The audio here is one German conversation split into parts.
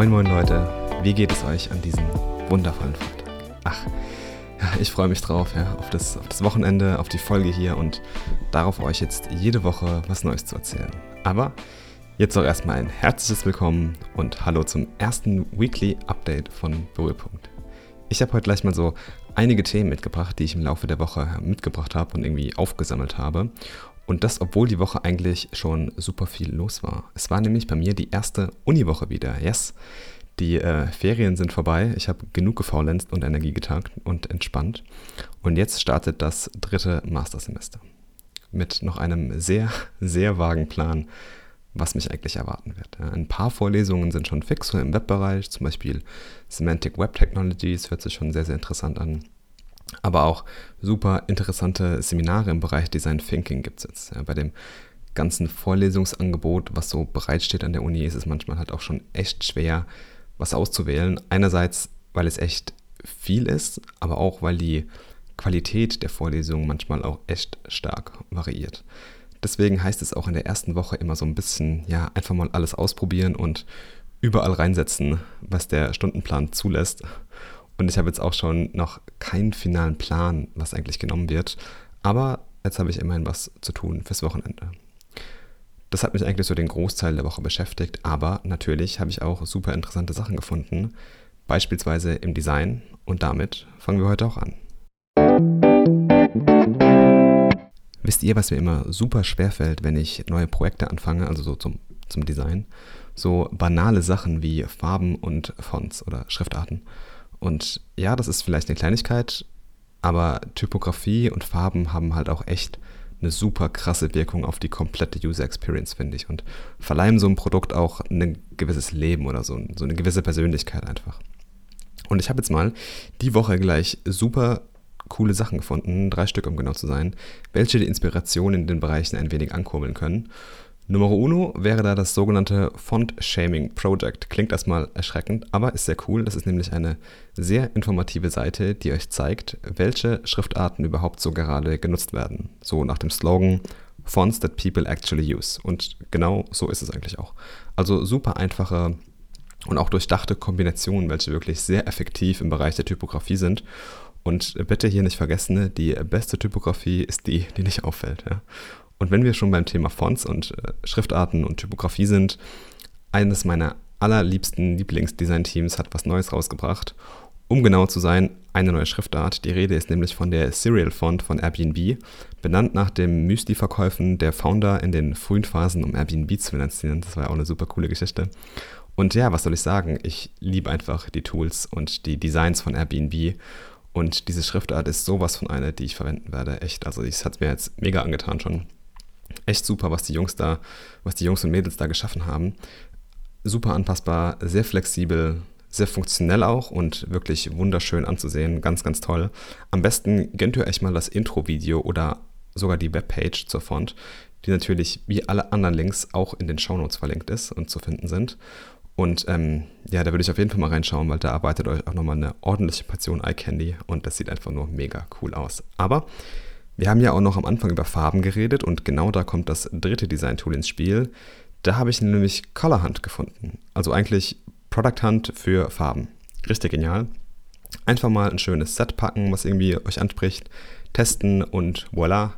Moin moin Leute, wie geht es euch an diesem wundervollen Freitag? Ach, ich freue mich drauf, ja, auf, das, auf das Wochenende, auf die Folge hier und darauf euch jetzt jede Woche was Neues zu erzählen. Aber jetzt auch erstmal ein herzliches Willkommen und Hallo zum ersten Weekly Update von Berührpunkt. Ich habe heute gleich mal so einige Themen mitgebracht, die ich im Laufe der Woche mitgebracht habe und irgendwie aufgesammelt habe. Und das, obwohl die Woche eigentlich schon super viel los war. Es war nämlich bei mir die erste Uniwoche wieder. Yes. Die äh, Ferien sind vorbei. Ich habe genug gefaulenzt und Energie getankt und entspannt. Und jetzt startet das dritte Mastersemester. Mit noch einem sehr, sehr vagen Plan, was mich eigentlich erwarten wird. Ein paar Vorlesungen sind schon fix, so im Webbereich, zum Beispiel Semantic Web Technologies, hört sich schon sehr, sehr interessant an. Aber auch super interessante Seminare im Bereich Design Thinking gibt es jetzt. Ja, bei dem ganzen Vorlesungsangebot, was so bereitsteht an der Uni, ist es manchmal halt auch schon echt schwer, was auszuwählen. Einerseits, weil es echt viel ist, aber auch, weil die Qualität der Vorlesungen manchmal auch echt stark variiert. Deswegen heißt es auch in der ersten Woche immer so ein bisschen, ja, einfach mal alles ausprobieren und überall reinsetzen, was der Stundenplan zulässt. Und ich habe jetzt auch schon noch keinen finalen Plan, was eigentlich genommen wird. Aber jetzt habe ich immerhin was zu tun fürs Wochenende. Das hat mich eigentlich so den Großteil der Woche beschäftigt, aber natürlich habe ich auch super interessante Sachen gefunden, beispielsweise im Design und damit fangen wir heute auch an. Wisst ihr, was mir immer super schwer fällt, wenn ich neue Projekte anfange, also so zum, zum Design? So banale Sachen wie Farben und Fonts oder Schriftarten. Und ja, das ist vielleicht eine Kleinigkeit, aber Typografie und Farben haben halt auch echt eine super krasse Wirkung auf die komplette User Experience, finde ich. Und verleihen so einem Produkt auch ein gewisses Leben oder so, so eine gewisse Persönlichkeit einfach. Und ich habe jetzt mal die Woche gleich super coole Sachen gefunden, drei Stück um genau zu sein, welche die Inspiration in den Bereichen ein wenig ankurbeln können. Nummer uno wäre da das sogenannte Font Shaming Project. Klingt erstmal erschreckend, aber ist sehr cool. Das ist nämlich eine sehr informative Seite, die euch zeigt, welche Schriftarten überhaupt so gerade genutzt werden. So nach dem Slogan Fonts that people actually use. Und genau so ist es eigentlich auch. Also super einfache und auch durchdachte Kombinationen, welche wirklich sehr effektiv im Bereich der Typografie sind. Und bitte hier nicht vergessen, die beste Typografie ist die, die nicht auffällt. Ja? Und wenn wir schon beim Thema Fonts und äh, Schriftarten und Typografie sind, eines meiner allerliebsten Lieblingsdesign-Teams hat was Neues rausgebracht. Um genau zu sein, eine neue Schriftart. Die Rede ist nämlich von der Serial Font von Airbnb, benannt nach dem Müsli-Verkäufen der Founder in den frühen Phasen, um Airbnb zu finanzieren. Das war ja auch eine super coole Geschichte. Und ja, was soll ich sagen? Ich liebe einfach die Tools und die Designs von Airbnb. Und diese Schriftart ist sowas von einer, die ich verwenden werde. Echt, also es hat mir jetzt mega angetan schon echt super, was die Jungs da, was die Jungs und Mädels da geschaffen haben. Super anpassbar, sehr flexibel, sehr funktionell auch und wirklich wunderschön anzusehen. Ganz, ganz toll. Am besten gönnt ihr euch mal das Intro-Video oder sogar die Webpage zur Font, die natürlich wie alle anderen Links auch in den Shownotes verlinkt ist und zu finden sind. Und ähm, ja, da würde ich auf jeden Fall mal reinschauen, weil da arbeitet euch auch nochmal eine ordentliche Portion Eye Candy und das sieht einfach nur mega cool aus. Aber wir haben ja auch noch am Anfang über Farben geredet und genau da kommt das dritte Design-Tool ins Spiel. Da habe ich nämlich Color Hunt gefunden. Also eigentlich Product Hunt für Farben. Richtig genial. Einfach mal ein schönes Set packen, was irgendwie euch anspricht, testen und voilà,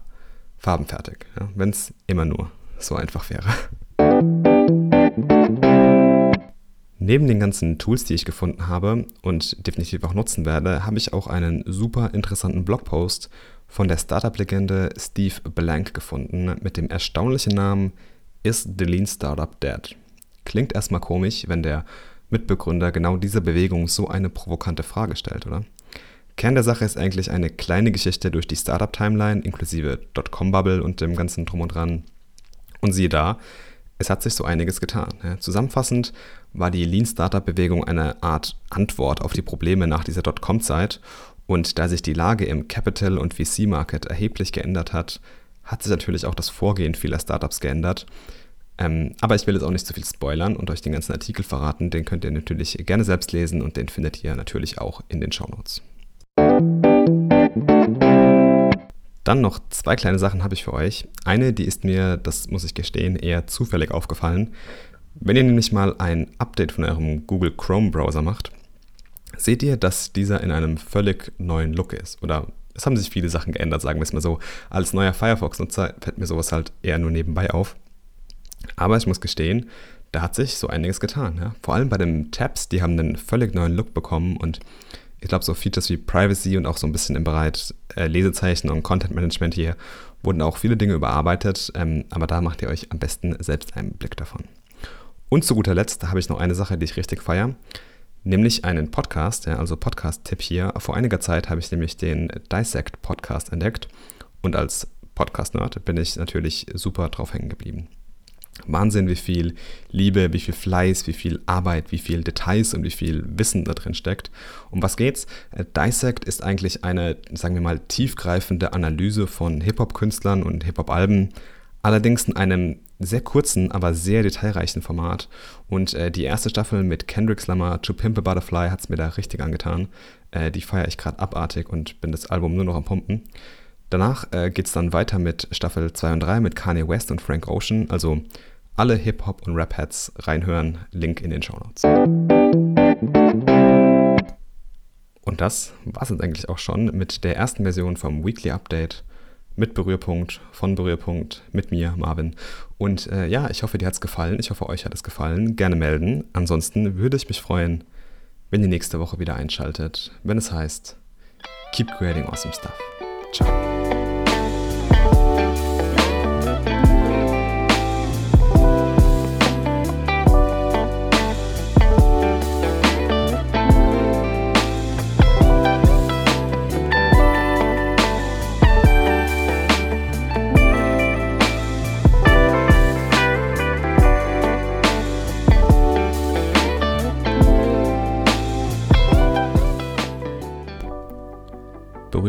Farben fertig. Ja, Wenn es immer nur so einfach wäre. Neben den ganzen Tools, die ich gefunden habe und definitiv auch nutzen werde, habe ich auch einen super interessanten Blogpost von der Startup-Legende Steve Blank gefunden mit dem erstaunlichen Namen Is the Lean Startup Dead? Klingt erstmal komisch, wenn der Mitbegründer genau dieser Bewegung so eine provokante Frage stellt, oder? Kern der Sache ist eigentlich eine kleine Geschichte durch die Startup-Timeline inklusive Dotcom-Bubble und dem ganzen Drum und Dran. Und siehe da, es hat sich so einiges getan. Zusammenfassend war die Lean Startup-Bewegung eine Art Antwort auf die Probleme nach dieser Dotcom-Zeit und da sich die Lage im Capital- und VC-Market erheblich geändert hat, hat sich natürlich auch das Vorgehen vieler Startups geändert. Ähm, aber ich will jetzt auch nicht zu viel spoilern und euch den ganzen Artikel verraten. Den könnt ihr natürlich gerne selbst lesen und den findet ihr natürlich auch in den Shownotes. Dann noch zwei kleine Sachen habe ich für euch. Eine, die ist mir, das muss ich gestehen, eher zufällig aufgefallen. Wenn ihr nämlich mal ein Update von eurem Google Chrome Browser macht, seht ihr, dass dieser in einem völlig neuen Look ist. Oder es haben sich viele Sachen geändert, sagen wir es mal so. Als neuer Firefox-Nutzer fällt mir sowas halt eher nur nebenbei auf. Aber ich muss gestehen, da hat sich so einiges getan. Ja? Vor allem bei den Tabs, die haben einen völlig neuen Look bekommen und ich glaube, so Features wie Privacy und auch so ein bisschen im Bereich äh, Lesezeichen und Content Management hier wurden auch viele Dinge überarbeitet, ähm, aber da macht ihr euch am besten selbst einen Blick davon. Und zu guter Letzt habe ich noch eine Sache, die ich richtig feiere, nämlich einen Podcast, ja, also Podcast-Tipp hier. Vor einiger Zeit habe ich nämlich den Dissect Podcast entdeckt und als Podcast-Nerd bin ich natürlich super drauf hängen geblieben. Wahnsinn, wie viel Liebe, wie viel Fleiß, wie viel Arbeit, wie viel Details und wie viel Wissen da drin steckt. Um was geht's? Äh, Dissect ist eigentlich eine, sagen wir mal, tiefgreifende Analyse von Hip-Hop-Künstlern und Hip-Hop-Alben, allerdings in einem sehr kurzen, aber sehr detailreichen Format. Und äh, die erste Staffel mit Kendrick Lamar, To Pimp a Butterfly, hat es mir da richtig angetan. Äh, die feiere ich gerade abartig und bin das Album nur noch am Pumpen. Danach äh, geht es dann weiter mit Staffel 2 und 3 mit Kanye West und Frank Ocean. Also alle Hip-Hop- und Rap-Heads reinhören. Link in den Show Notes. Und das war es jetzt eigentlich auch schon mit der ersten Version vom Weekly Update mit Berührpunkt, von Berührpunkt, mit mir, Marvin. Und äh, ja, ich hoffe, dir hat es gefallen. Ich hoffe, euch hat es gefallen. Gerne melden. Ansonsten würde ich mich freuen, wenn ihr nächste Woche wieder einschaltet, wenn es heißt Keep Creating Awesome Stuff. Ciao.